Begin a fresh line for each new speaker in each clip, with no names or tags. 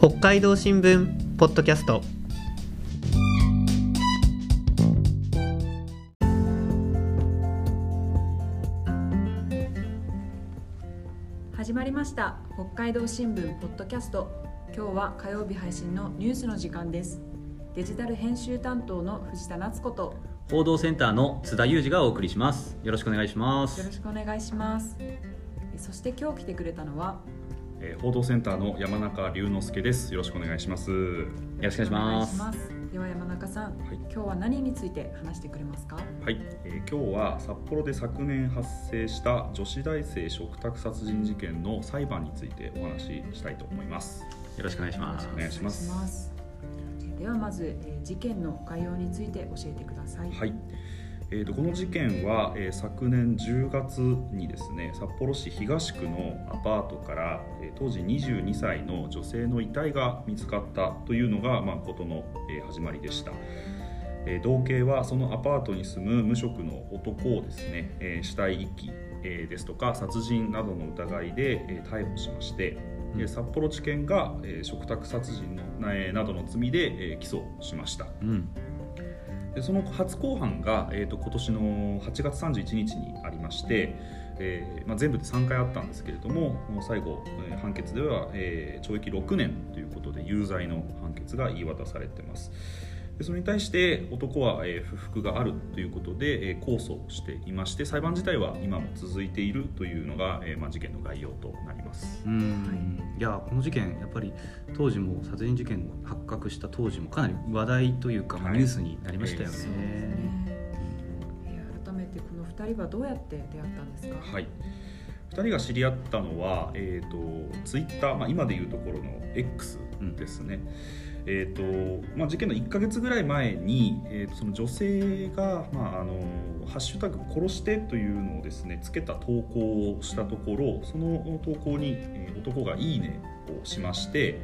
北海道新聞ポッドキャスト。
始まりました。北海道新聞ポッドキャスト。今日は火曜日配信のニュースの時間です。デジタル編集担当の藤田夏子と。
報道センターの津田裕二がお送りします。よろしくお願いします。
よろしくお願いします。そして今日来てくれたのは
えー報道センターの山中龍之介です。よろしくお願いします。
よろしくお願いします。
では山中さん、
はい。
今日は何について話してくれますか？
はい、えー今日は札幌で昨年発生した女子大生嘱託殺人事件の裁判についてお話ししたいと思います。
よろしくお願いします。
お願いします。
お願いします。ではまず、えー事件の概要について教えてください。
はい。えー、とこの事件は、えー昨年10月にですね札幌市東区のアパートから、えー当時22歳の女性の遺体が見つかったというのが、まあ、ことの、えー始まりでした、えー同警はそのアパートに住む無職の男をですね、えー死体遺棄、えーですとか殺人などの疑いで、えー逮捕しまして、えー札幌地検が、えー嘱託殺人の、えーなどの罪で、えー起訴しました。
うん
でその初公判が、えー、と今年の8月31日にありまして、えーまあ、全部で3回あったんですけれども最後、えー判決では、えー懲役6年ということで有罪の判決が言い渡されてます。でそれに対して男は、えー不服があるということで、えー控訴していまして裁判自体は今も続いているというのが、えーまあ、事件の概要となります。
うん。いやこの事件やっぱり当時も殺人事件発覚した当時もかなり話題というか、まあ
はい
ニュースになりましたよね、
えー改めてこの2人はどうやって出会ったんですか？
はい、2人が知り合ったのは、えー、とツイッター、まあ、今でいうところの X ですね、えーとまあ、事件の1か月ぐらい前に、えーとその女性が、まあ、あの「ハッシュタグ殺して」というのをですねつけた投稿をしたところその投稿に、男が「いいね」をしまして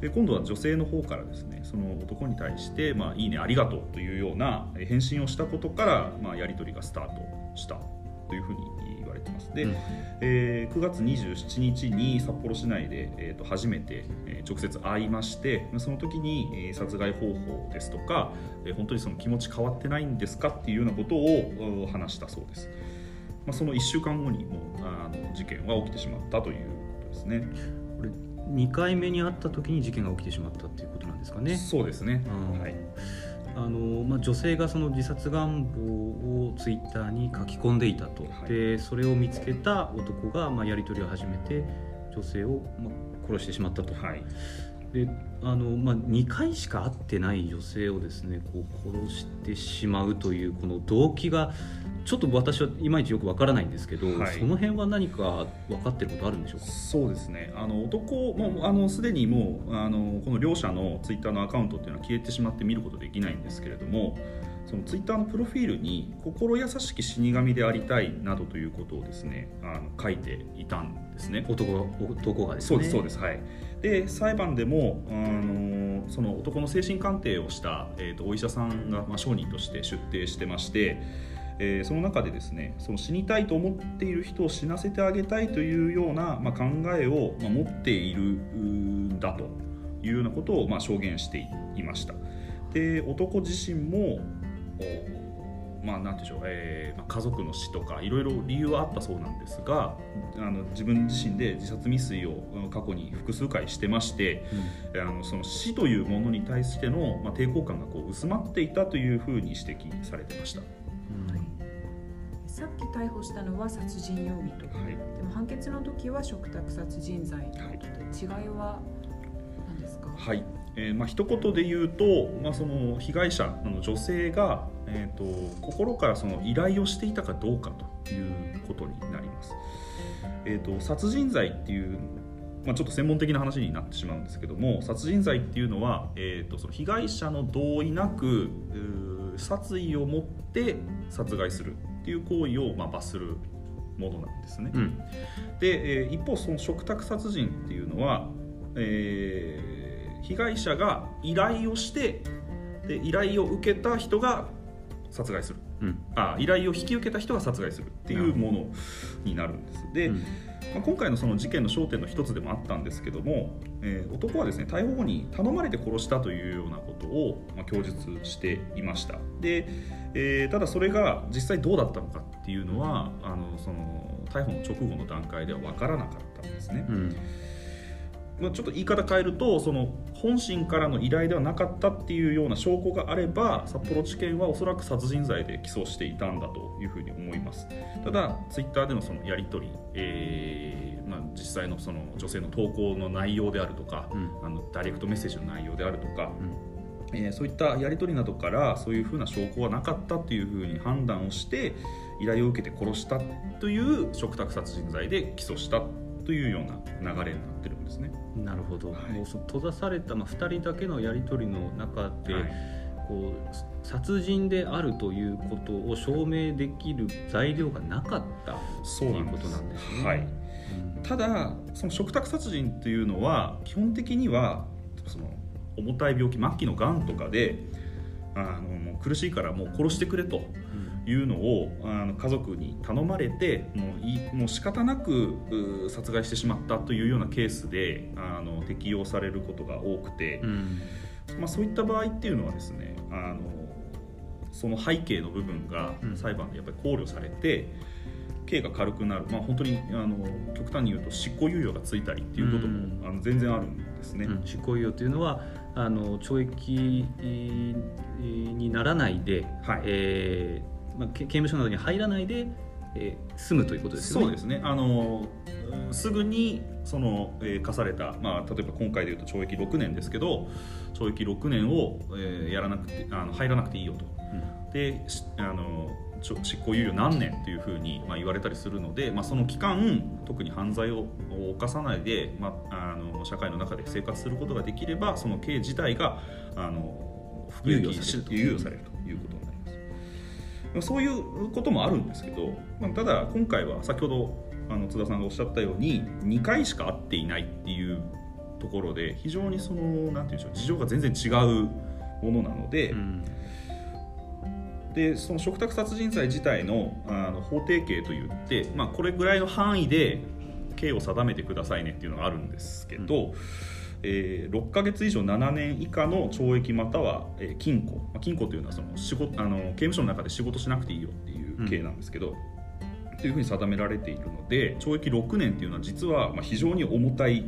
で今度は女性の方からですねその男に対して「まあ、いいねありがとう」というような返信をしたことから、まあ、やり取りがスタートした。というふうに言われてます。で、
うん。
えー9月27日に札幌市内で、えー、と初めて、えー直接会いましてその時に、えー殺害方法ですとか、えー本当にその気持ち変わってないんですかっていうようなことをうん話したそうです、まあ、その1週間後にもうあの事件は起きてしまったということですね。
これ2回目に会った時に事件が起きてしまったっていうことなんですかね。
そうですね、
うん。
はい
あのまあ、女性がその自殺願望をツイッターに書き込んでいたと、
はい。
でそれを見つけた男が、まあ、やり取りを始めて女性を、まあ、殺してしまったと、
はい。
であの、まあ、2回しか会ってない女性をですねこう殺してしまうというこの動機がちょっと私はいまいちよくわからないんですけど、
はい。
その辺は何か分かってることあるんでしょうか？
そうですね。あの男もあのすでにもうあのこの両者のツイッターのアカウントっていうのは消えてしまって見ることできないんですけれどもそのツイッターのプロフィールに「心優しき死神でありたい」などということをですねあの書いていたんですね。
男が男がですね。
そうですそうです。はい。で裁判でもあのその男の精神鑑定をした、えー、とお医者さんが、まあ、証人として出廷してまして、えーその中でですねその死にたいと思っている人を死なせてあげたいというような、まあ、考えを、まあ、持っているんだというようなことを、まあ、証言していましたで男自身もおまあなんていうんでしょう、えーまあ、家族の死とかいろいろ理由はあったそうなんですがあの自分自身で自殺未遂をうん過去に複数回してましてあのその死というものに対しての、まあ、抵抗感がこう薄まっていたというふうに指摘されてました。
うん
さっき逮捕したのは殺人容疑と、
はい。
でも判決の時は嘱託殺人罪と。い。うことで、違いは何ですか？
はい。えーまあ一言で言うと、まあ、その被害者の女性が、えー、と心からその依頼をしていたかどうかということになります。えー、と殺人罪っていうまあ、ちょっと専門的な話になってしまうんですけども殺人罪っていうのは、えー、とその被害者の同意なく殺意を持って殺害するっていう行為を、まあ、罰するものなんですね。
うん
で、えー一方その嘱託殺人っていうのは、えー被害者が依頼をしてで依頼を受けた人が殺害する
うん
あ依頼を引き受けた人が殺害するっていうものになるんです。で、
うん
まあ、今回のその事件の焦点の一つでもあったんですけども、えー男はですね逮捕後に頼まれて殺したというようなことを、まあ、供述していました。で、えーただそれが実際どうだったのかっていうのはあのその逮捕の直後の段階では分からなかったんですね、
うん。
まあ、ちょっと言い方変えるとその本心からの依頼ではなかったっていうような証拠があれば札幌地検はおそらく殺人罪で起訴していたんだというふうに思います。ただツイッターでのそのやり取り、えーまあ、実際のその女性の投稿の内容であるとか、
うん。
あのダイレクトメッセージの内容であるとか、
うん。
えーそういったやり取りなどからそういうふうな証拠はなかったっていうふうに判断をして依頼を受けて殺したという嘱託殺人罪で起訴したというような流れになってるんですね。
なるほど、
はい。
もうその閉ざされた、まあ、2人だけのやり取りの中で、
はい。
こう殺人であるということを証明できる材料がなかったと
そう
いうことなんですね。
はい、
うん。
ただその嘱託殺人というのは基本的にはその重たい病気末期のがんとかであのもう苦しいからもう殺してくれというのをあの家族に頼まれてもういもう仕方なくう殺害してしまったというようなケースであの適用されることが多くて、
うん。
まあ、そういった場合っていうのはですねあのその背景の部分が
うん。
裁判でやっぱり考慮されて、刑が軽くなる、まあ、本当にあの極端に言うと執行猶予がついたりっていうことも、
うん。
あの全然あるんですね。
うん。執行猶予というのはあの懲役えーにならないで、
はい。
えーまあ、け刑務所などに入らないで、えー済むということですよね。
そうですね。あのうんすぐにその、えー課された、まあ、例えば今回でいうと懲役6年ですけど懲役6年を、えーやらなくてあの入らなくていいよと。でしあの執行猶予何年というふうに、まあ、言われたりするので、まあ、その期間特に犯罪を犯さないで、まあ、あの社会の中で生活することができればその刑自体があの服役し
猶予されると
そういうこともあるんですけど、まあ、ただ今回は先ほどあの津田さんがおっしゃったように2回しか会っていないっていうところで非常にそのなんていうんでしょう事情が全然違うものなので、
うん。
でその嘱託殺人罪自体のあの法定刑といって、まあ、これぐらいの範囲で刑を定めてくださいねっていうのがあるんですけど、えー6ヶ月以上7年以下の懲役または、えー禁錮、まあ、禁錮というのはその仕事あの刑務所の中で仕事しなくていいよっていう刑なんですけど、というふうに定められているので懲役6年っていうのは実はまあ非常に重たい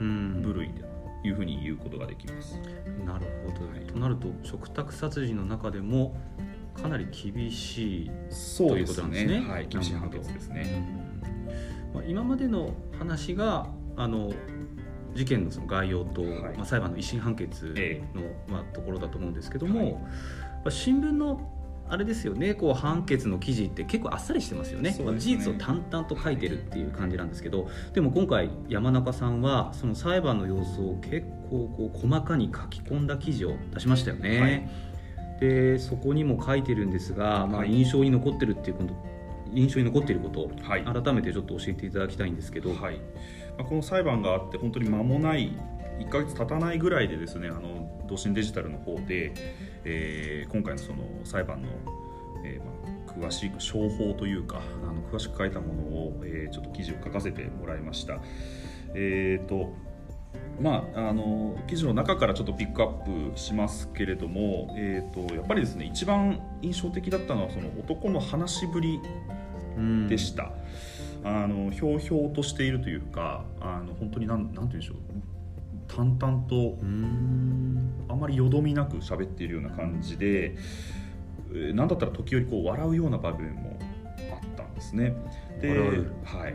うん。
部類というふうに言うことができます。
なるほど、となると嘱託殺人の中でもかなり厳しい、
そうです
ということなんですね。
はい、厳しい判決ですね。
まあ、今までの話があの事件のその概要と、
はい。
まあ、裁判の一審判決の、
え
まあ、ところだと思うんですけども、
はい。
まあ新聞のあれですよねこう判決の記事って結構あっさりしてますよね。
そうですね。
事実を淡々と書いてるっていう感じなんですけど、でも今回山中さんはその裁判の様子を結構こう細かに書き込んだ記事を出しましたよね。
はい。
でそこにも書いてるんですが、まあ、
はい
印象に残ってるっていうこと印象に残っていること
はい。
改めてちょっと教えていただきたいんですけど、
はい。まあ、この裁判があって本当に間もない1ヶ月経たないぐらいでですねあの同心デジタルの方で、えー今回のその裁判の、えーまあ、詳しく商法というかあの詳しく書いたものを、えーちょっと記事を書かせてもらいました。えーとまあ、あの記事の中からちょっとピックアップしますけれども、えー、とやっぱりですね一番印象的だったのはその男の話しぶりでした、あのひょうひょうとしているというかあの本当になんなんて言うんでしょう。淡々とあまりよどみなく喋っているような感じで、えーなんだったら時折こう笑うような場面もあったんですね。で、はい、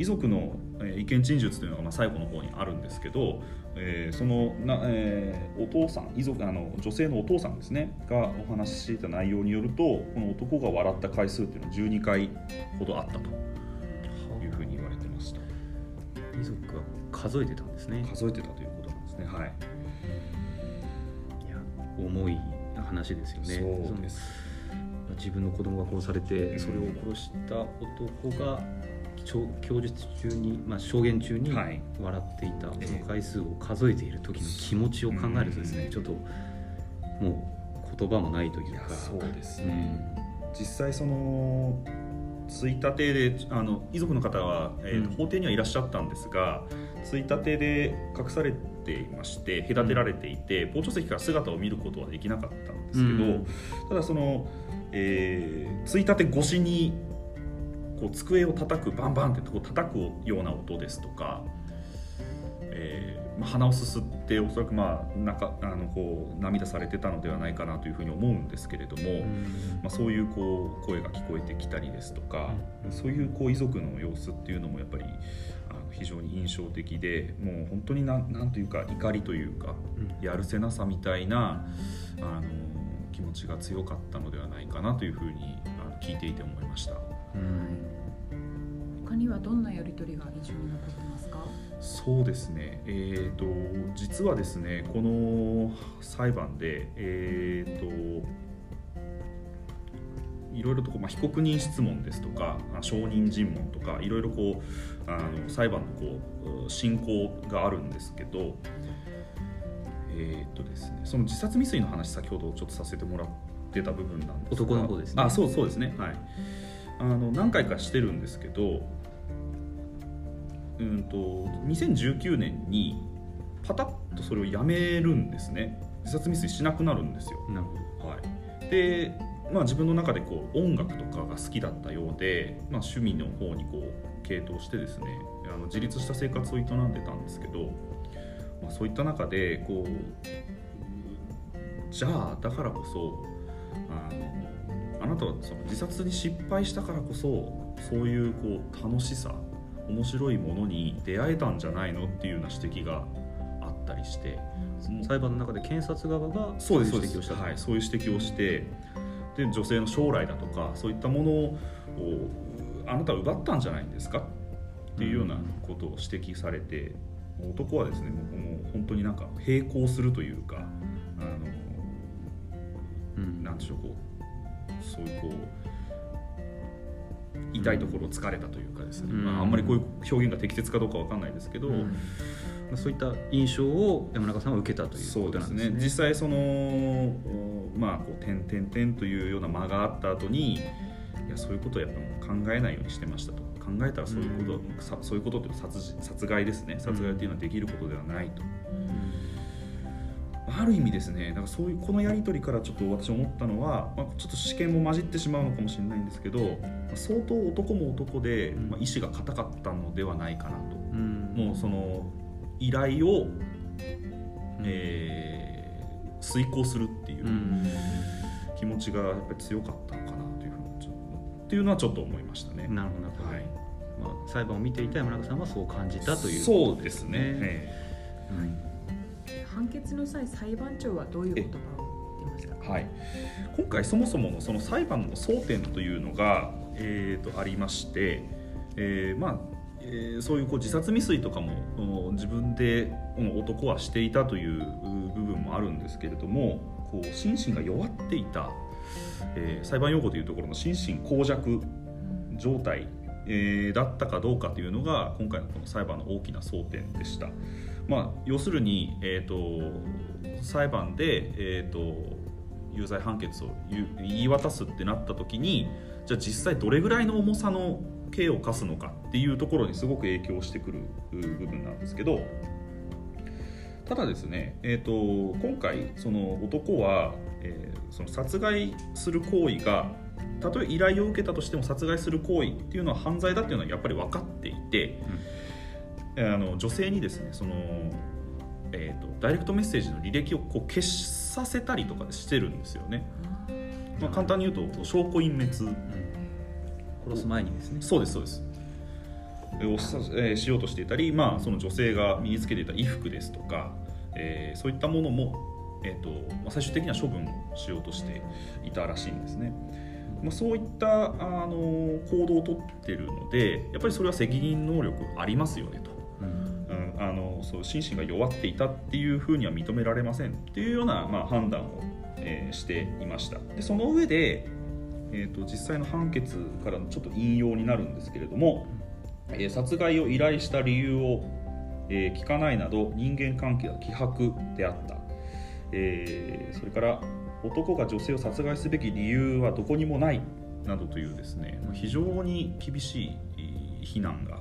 遺族のえー意見陳述というのがまあ最後の方にあるんですけど、えーそのな、えーお父さん遺族あの女性のお父さんですねがお話ししていた内容によるとこの男が笑った回数っていうのは12回ほどあったと
遺族が数えてたんですね。
数えてたということなんですね。はい。
いや重い話ですよね。
そうです。
自分の子供が殺されてそれを殺した男が供供述中に、まあ、証言中に
はい。
笑っていた、
ええ
その回数を数えている時の気持ちを考えるとですね、
うん。
ちょっともう言葉もないというか。
そうです
う
ね
ん。
実際そのついたてであの遺族の方は、えーと
うん。
法廷にはいらっしゃったんですがついたてで隠されていまして隔てられていて傍聴席から姿を見ることはできなかったんですけど、
うん。
ただその、えーついたて越しにこう机を叩くバンバンってこう叩くような音ですとか、えーまあ、鼻をすすっておそらくまあなんかあのこう涙されてたのではないかなというふうに思うんですけれども、まあ、そういうこう声が聞こえてきたりですとか、そういうこう遺族の様子っていうのもやっぱりあの非常に印象的でもう本当になんなんというか怒りというかやるせなさみたいなあの気持ちが強かったのではないかなというふうにあの聞いていて思いました。
他にはどんなやり取りが印象に残ってますか？
そうですね、えー、と実はですねこの裁判で、えー、といろいろとこう、まあ、被告人質問ですとかあ証人尋問とかいろいろこうあの裁判のこう進行があるんですけど、えーとですね、その自殺未遂の話先ほどちょっとさせてもらってた部分なんですが。
男の子ですね。
あそうそうですね。はい。あの何回かしてるんですけどうんと2019年にパタッとそれをやめるんですね。自殺未遂しなくなるんですよ、
なるほど。
はい、で、まあ、自分の中でこう音楽とかが好きだったようで、まあ、趣味の方にこう傾倒してですねあの自立した生活を営んでたんですけど、まあ、そういった中でこうじゃあだからこそあのあなたはその自殺に失敗したからこそそういうこう楽しさ面白いものに出会えたんじゃないのっていうような指摘があったりして
裁判の中で検察側が
そう
い
です
指摘をした
はい、そういう指摘をしてで女性の将来だとかそういったものをあなたは奪ったんじゃないんですかっていうようなことを指摘されて、男はですねもうもう本当になんか並行するというかあの
うん。
なんでしょうこうそういうこう痛いところを突かれたというかですね、
うん。
まあ、あんまりこういう表現が適切かどうかわかんないですけど、
うん。そういった印象を山中さんは受けたという
そう
こと
ですね。
なんですね。
実際そのおまあこう点々点というような間があった後にいやそういうことはやっぱもう考えないようにしてましたと。考えたらそういうこと、さそういうことって殺人殺害ですね。殺害っていうのはできることではないと、ある意味ですねだからそういうこのやり取りからちょっと私思ったのは、まあ、ちょっと試験も混じってしまうのかもしれないんですけどまあ相当男も男で、
うん。
まあ、意志が固かったのではないかなと、
うん。
もうその依頼を
うん。
えー遂行するっていううん。気持ちがやっぱり強かったのかなというふうにっていうのはちょっと思いましたね。
なるほど
はい、
まあ、裁判を見ていた山中さんはそう感じたという
そうですね。
え
え
判決の際裁判長はどういう言葉を言ってましたか？
はい、今回そもそものその裁判の争点というのが、えー、とありまして、えーまあえーそういうこう自殺未遂とかも自分で男はしていたというう部分もあるんですけれどもこう心身が弱っていた、えー裁判用語というところの心身耗弱状態、えーだったかどうかというのが今回のこの裁判の大きな争点でした。まあ、要するに、えー、と裁判で、えー、と有罪判決を言い渡すってなった時にじゃあ実際どれぐらいの重さの刑を課すのかっていうところにすごく影響してくる部分なんですけどただですね、えー、と今回その男は、えーその殺害する行為がたとえ依頼を受けたとしても殺害する行為っていうのは犯罪だっていうのはやっぱり分かっていて、あの女性にですねその、えー、とダイレクトメッセージの履歴をこう消させたりとかしてるんですよね、まあ、簡単に言うと証拠隠滅
うん殺す前にですね
そうですそうですえーをさえーしようとしていたり、まあ、その女性が身につけていた衣服ですとか、えーそういったものも、えーとまあ、最終的には処分をしようとしていたらしいんですね。まあ、そういったあの行動をとってるのでやっぱりそれは責任能力ありますよねと。あのそう心身が弱っていたっていうふうには認められませんっていうような、まあ、判断を、えーしていました。でその上で、えー、と実際の判決からのちょっと引用になるんですけれども、えー殺害を依頼した理由を、えー聞かないなど人間関係は希薄であった、えーそれから男が女性を殺害すべき理由はどこにもないなどというですね非常に厳しい非難が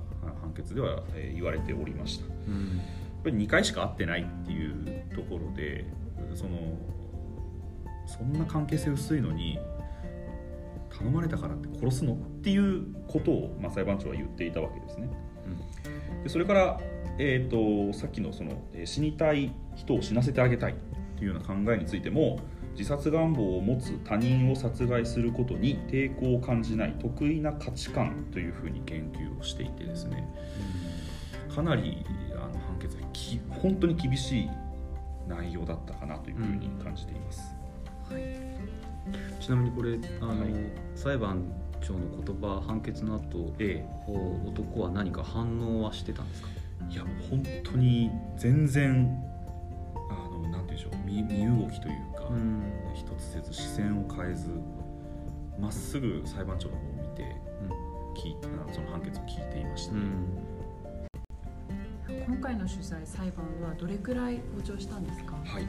判決ではえー言われておりました。
うん
やっぱり2回しか会ってないっていうところでそのそんな関係性薄いのに頼まれたからって殺すのっていうことを、まあ、裁判長は言っていたわけですね。でそれから、えー、とさっきのそのえー死にたい人を死なせてあげたいというような考えについても自殺願望を持つ他人を殺害することに抵抗を感じない得意な価値観というふうに言及をしていてですねかなりあの判決はき本当に厳しい内容だったかなというふうに感じています。
ちなみにこれあの、
はい。
裁判長の言葉判決の後、
え
こう男は何か反応はしてたんですか？
え、いやもう本当に全然あのなんていうんでしょう身身動きというか、
ん。
一つせず視線を変えずまっすぐ裁判長の方を見て聞いあその判決を聞いていましたね。
うん。
今回の取材裁判はどれくらい傍聴したんですか？
はい。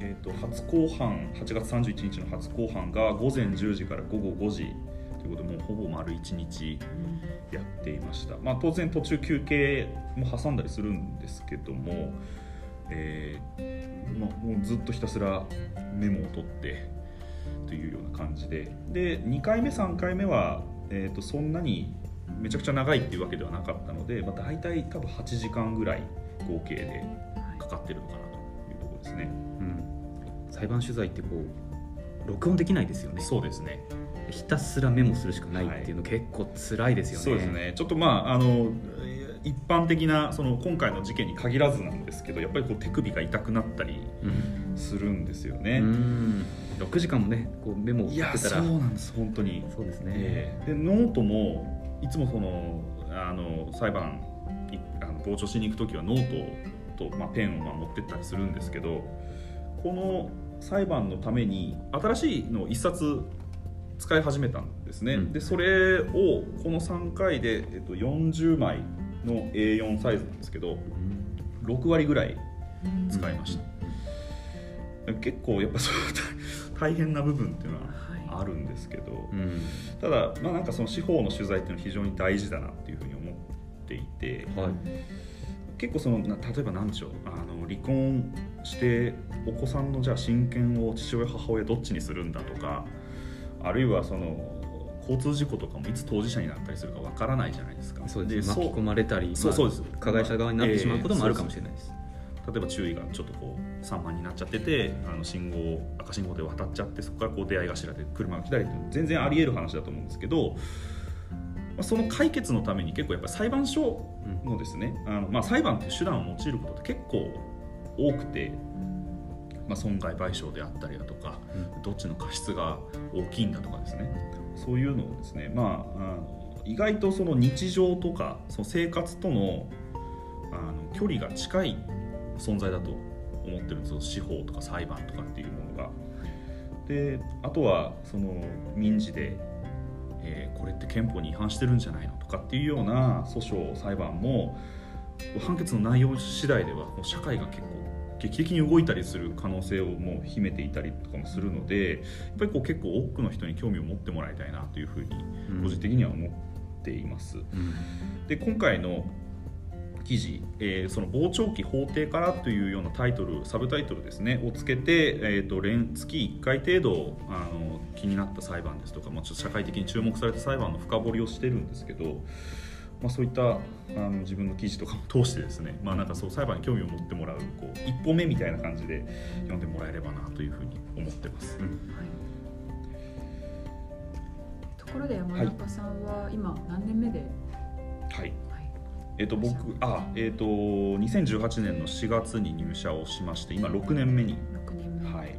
えー、と初公判8月31日の初公判が午前10時から午後5時ということでもうほぼ丸1日やっていました、まあ、当然途中休憩も挟んだりするんですけども、えーまあ、もうずっとひたすらメモを取ってというような感じで。で2回目3回目は、えー、とそんなにめちゃくちゃ長いっていうわけではなかったので、まあ、大体多分8時間ぐらい合計でかかってるのかなというところですね。
うん。裁判取材ってこう録音できないですよね。
そうですね。
ひたすらメモするしかないっていうの結構辛いですよね、
そうですね。ちょっとまああの一般的なその今回の事件に限らずなんですけどやっぱりこう手首が痛くなったり
うん。
するんですよね、
うん。6時間もねこうメモを取ってたら。
そうなんです本当に、
そうですね、
ええ。でノートもいつもそのあの裁判いあの傍聴しに行く時はノートと、まあ、ペンをまあ持ってったりするんですけどこの裁判のために新しいのを一冊使い始めたんですね、
うん。
でそれをこの3回で、えっと、40枚の A4 サイズなんですけど
うん
6割ぐらい
うん
使いました、結構やっぱそういう 大変な部分っていうのはあるんですけど、
うん。
ただ、まあ、なんかその司法の取材っていうのは非常に大事だなっていうふうに思っていて
はい。
結構そのな例えば何でしょうあの離婚してお子さんのじゃあ親権を父親母親どっちにするんだとかあるいはその交通事故とかもいつ当事者になったりするかわからないじゃないですか。
そうです巻き込まれたりまあ
そうそうです。
加害者側になってしまうこともあるかもしれないです、
例えば注意がちょっとこう散漫になっちゃっててあの信号を赤信号で渡っちゃってそこからこう出会い頭で車が来たりって全然あり得る話だと思うんですけど、まあ、その解決のために結構やっぱり裁判所
うん
のですねあの、まあ、裁判っていう手段を用いることって結構多くて、まあ、損害賠償であったりだとかどっちの過失が大きいんだとかですねそういうのをですね、まあ、あの意外とその日常とかその生活とのあの距離が近い存在だと思ってるんですよ司法とか裁判とかっていうものが。であとはその民事で、えーこれって憲法に違反してるんじゃないのとかっていうような訴訟裁判も判決の内容次第ではもう社会が結構劇的に動いたりする可能性をもう秘めていたりとかもするのでやっぱりこう結構多くの人に興味を持ってもらいたいなというふうに
うん
個人的には思っています。
うん
で今回の記事、えーその傍聴期法廷からというようなタイトルサブタイトルですねをつけて、えー、と連月1回程度あの気になった裁判ですとか、まあ、ちょっと社会的に注目された裁判の深掘りをしてるんですけど、まあ、そういったあの自分の記事とかも通してですね、まあ、なんかそう裁判に興味を持ってもらうこう一歩目みたいな感じで読んでもらえればなというふうに思ってます。
うん。
ところで山中さんは今何年目で、
はい。
はい。
えっと僕あえっと2018年の4月に入社をしまして今6年目に。
6年目。
はい。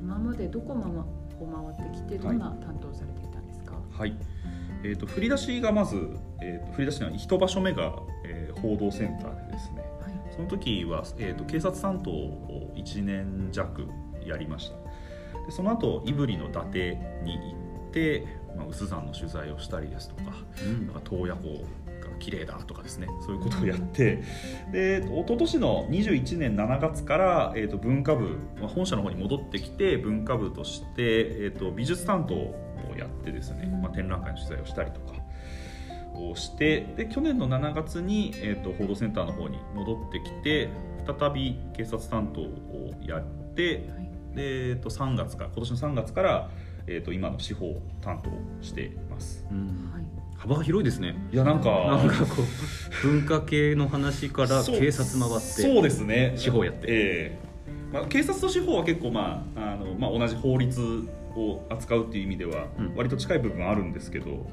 今までどこままを回ってきてどんな担当されていたんですか、
はい、えー、と振り出しがまず、えー、と振り出しの一場所目が、えー報道センターでですね。
はい。
その時は、えー、と警察担当を1年弱やりました。でその後胆振の伊達に行って、まあ、有珠山の取材をしたりですとか
うん。
なんか洞爺湖が綺麗だとかですね。そういうことをやってで一昨年の21年7月から、えー、と文化部、まあ、本社の方に戻ってきて文化部として、えー、と美術担当をやってですね、まあ、展覧会の取材をしたりとかをしてで去年の7月に、えー、と報道センターの方に戻ってきて再び警察担当をやって
はい。
で、えー、と3月から今年の3月から、えー、と今の司法担当をしています。
うん。
はい。
幅が広いですね。
いやなんか
なんかこう文化系の話から警察回って
そうですね。
司法やって。
ええ。まあ、警察と司法は結構、まああのまあ、同じ法律を扱うっていう意味では
うん。
割と近い部分はあるんですけど、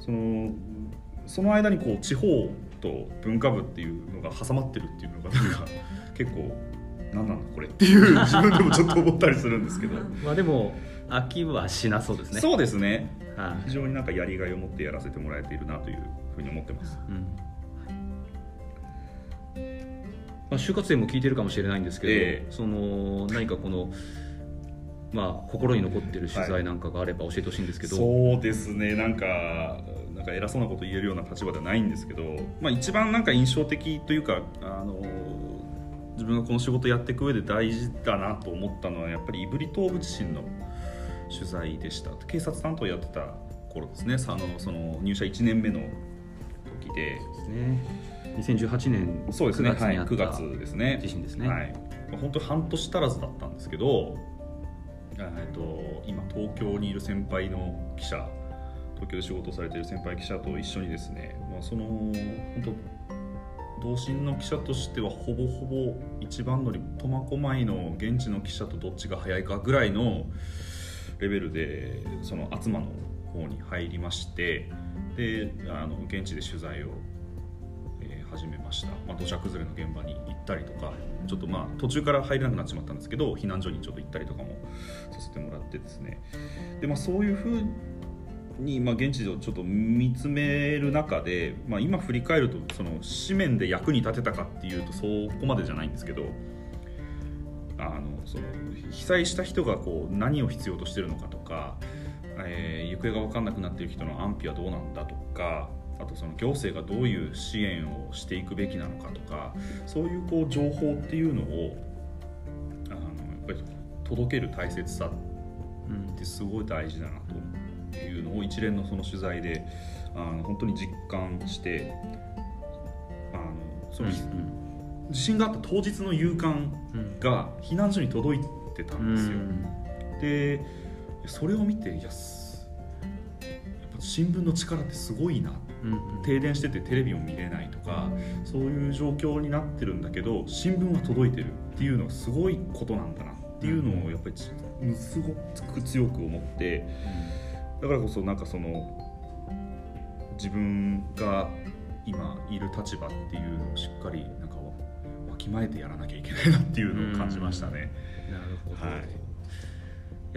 そのその間にこう地方と文化部っていうのが挟まってるっていうのがなんか結構何なんだこれっていう自分でもちょっと思ったりするんですけど。
まあでも飽きはしなそうですね。
そうですね。
はい。
非常になんかやりがいを持ってやらせてもらえているなというふうに思ってます。
うん。まあ、就活生も聞いてるかもしれないんですけど、
ええ。
その何かこの、まあ、心に残ってる取材なんかがあれば教えてほしいんですけど、
そうですね。なんかなんか偉そうなこと言えるような立場ではないんですけど、まあ、一番なんか印象的というかあの自分がこの仕事やっていく上で大事だなと思ったのはやっぱり胆振東部地震の取材でした。警察担当やってた頃ですね。あのその入社1年目の時で。
ですね。2018年
そうですね。
9月
はい、
にあった
9月ですね。
地震ですね。
はい、本当半年足らずだったんですけど、えっと、今東京にいる先輩の記者東京で仕事をされてる先輩記者と一緒にですね、まあ、その本当同心の記者としてはほぼほぼ一番乗り苫小牧の現地の記者とどっちが早いかぐらいのレベルでその厚間の方に入りましてであの現地で取材を始めました、まあ、土砂崩れの現場に行ったりとかちょっとまあ途中から入れなくなっちまったんですけど避難所にちょっと行ったりとかもさせてもらってですね。で、まあ、そういうふうに、まあ、現地でちょっと見つめる中で、まあ、今振り返るとその紙面で役に立てたかっていうとそこまでじゃないんですけどあのその被災した人がこう何を必要としてるのかとか、えー行方が分かんなくなっている人の安否はどうなんだとかあとその行政がどういう支援をしていくべきなのかとかそういうこう情報っていうのをあのやっぱり届ける大切さ
うん
ってすごい大事だなというのを一連のその取材であの本当に実感してあのその、地震があった当日の夕刊
うん
が避難所に届いてた
うん
ですよ。でそれを見ていやすやっぱ新聞の力ってすごいな
うん
停電しててテレビも見れないとかそういう状況になってるんだけど新聞は届いてるっていうのはすごいことなんだなっていうのをやっぱりちすごく強く思ってだからこそなんかその自分が今いる立場っていうのをしっかりなんかわきまえてやらなきゃいけないなっていうのを感じましたね。
なるほど、
はい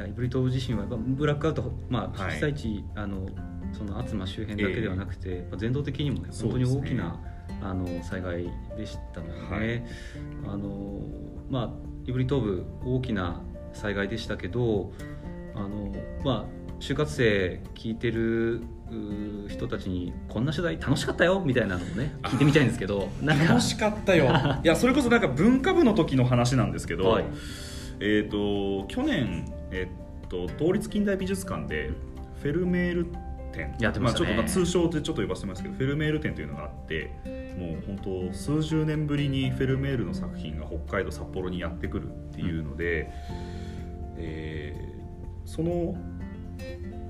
い、や胆振東部地震はブラックアウト、まあ、
はい。
被災地、あのその厚真周辺だけではなくて、まあ全土的にもね本当に大きな、あの災害でしたので、
はい。
あのまあ胆振東部大きな災害でしたけどあのまあ就活生聞いてる人たちにこんな取材楽しかったよみたいなのをね聞いてみたいんですけど
楽しかったよ。いやそれこそなんか文化部の時の話なんですけど、
はい。
えー、と去年、えっと東立近代美術館でフェルメール展。
やってまね。
あ、ちょっとまあ通称でちょっと呼ばせてますけどフェルメール展というのがあってもう本当数十年ぶりにフェルメールの作品が北海道札幌にやってくるっていうので、えーその、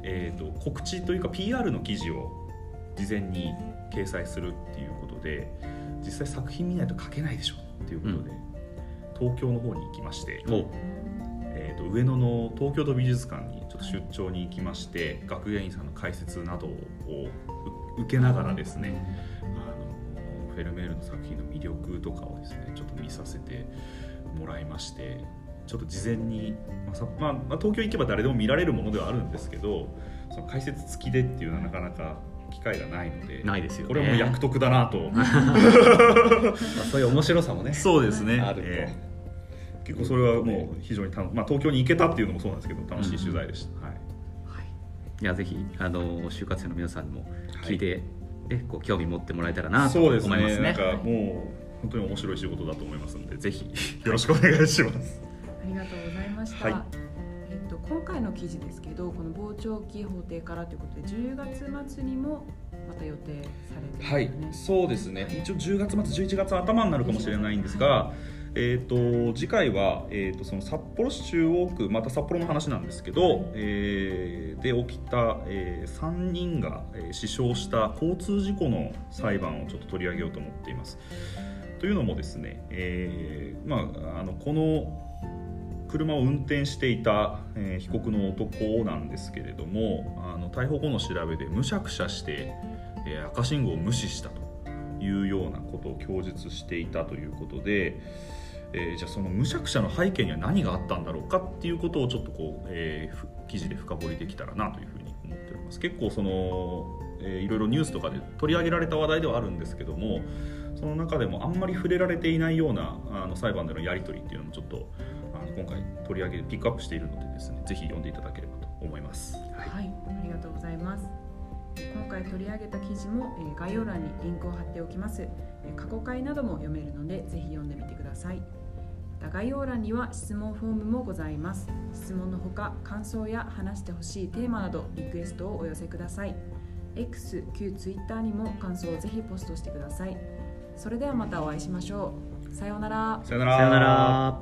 えー、と告知というか PR の記事を事前に掲載するっていうことで実際作品見ないと書けないでしょっていうことで、東京の方に行きまして、と上野の東京都美術館にちょっと出張に行きまして学芸員さんの解説などをう受けながらですねあのフェルメールの作品の魅力とかをですねちょっと見させてもらいましてちょっと事前に、まあさまあまあ、東京行けば誰でも見られるものではあるんですけどその解説付きでっていうのはなかなか機会がないので
ないですよね。
これはもう役得だなと。
まあそういう面白さもね
そうですね。
あると。
ええ結構それはもう非常にた、まあ、東京に行けたっていうのもそうなんですけど楽しい取材でした、はい。
い。やぜひあの就活生の皆さんにも聞いて、えこう興味持ってもらえたらなと
そうです
思いますね。
ねなんかもう本当に面白い仕事だと思いますのでぜひ よろしくお願いします。
ありがとうございました。
はい。
えっと今回の記事ですけどこの傍聴期法廷からということで10月末にもまた予定されてる
はい。そうですね。一応10月末11月頭になるかもしれないんですが、えー、と次回は、えー、とその札幌市中央区また札幌の話なんですけど、えーで起きた、え3人が、死傷した交通事故の裁判をちょっと取り上げようと思っています。というのもですね、えーまあ、あのこの車を運転していた、えー被告の男なんですけれどもあの逮捕後の調べでむしゃくしゃして、えー赤信号を無視したというようなことを供述していたということで、えーじゃあそのむしゃくしゃの背景には何があったんだろうかっていうことをちょっとこう、えーふ記事で深掘りできたらなというふうに思っております結構その、えーいろいろニュースとかで取り上げられた話題ではあるんですけどもその中でもあんまり触れられていないようなあの裁判でのやり取りっていうのもちょっとあの今回取り上げピックアップしているのでですねぜひ読んでいただければと思います。
はい、ありがとうございます。今回取り上げた記事も、えー概要欄にリンクを貼っておきます。えー過去回なども読めるので、ぜひ読んでみてください。た概要欄には質問フォームもございます。質問のほか感想や話してほしいテーマなどリクエストをお寄せください。X 旧 Twitter にも感想をぜひポストしてください。それではまたお会いしましょう。さようなら。
さよ
うなら。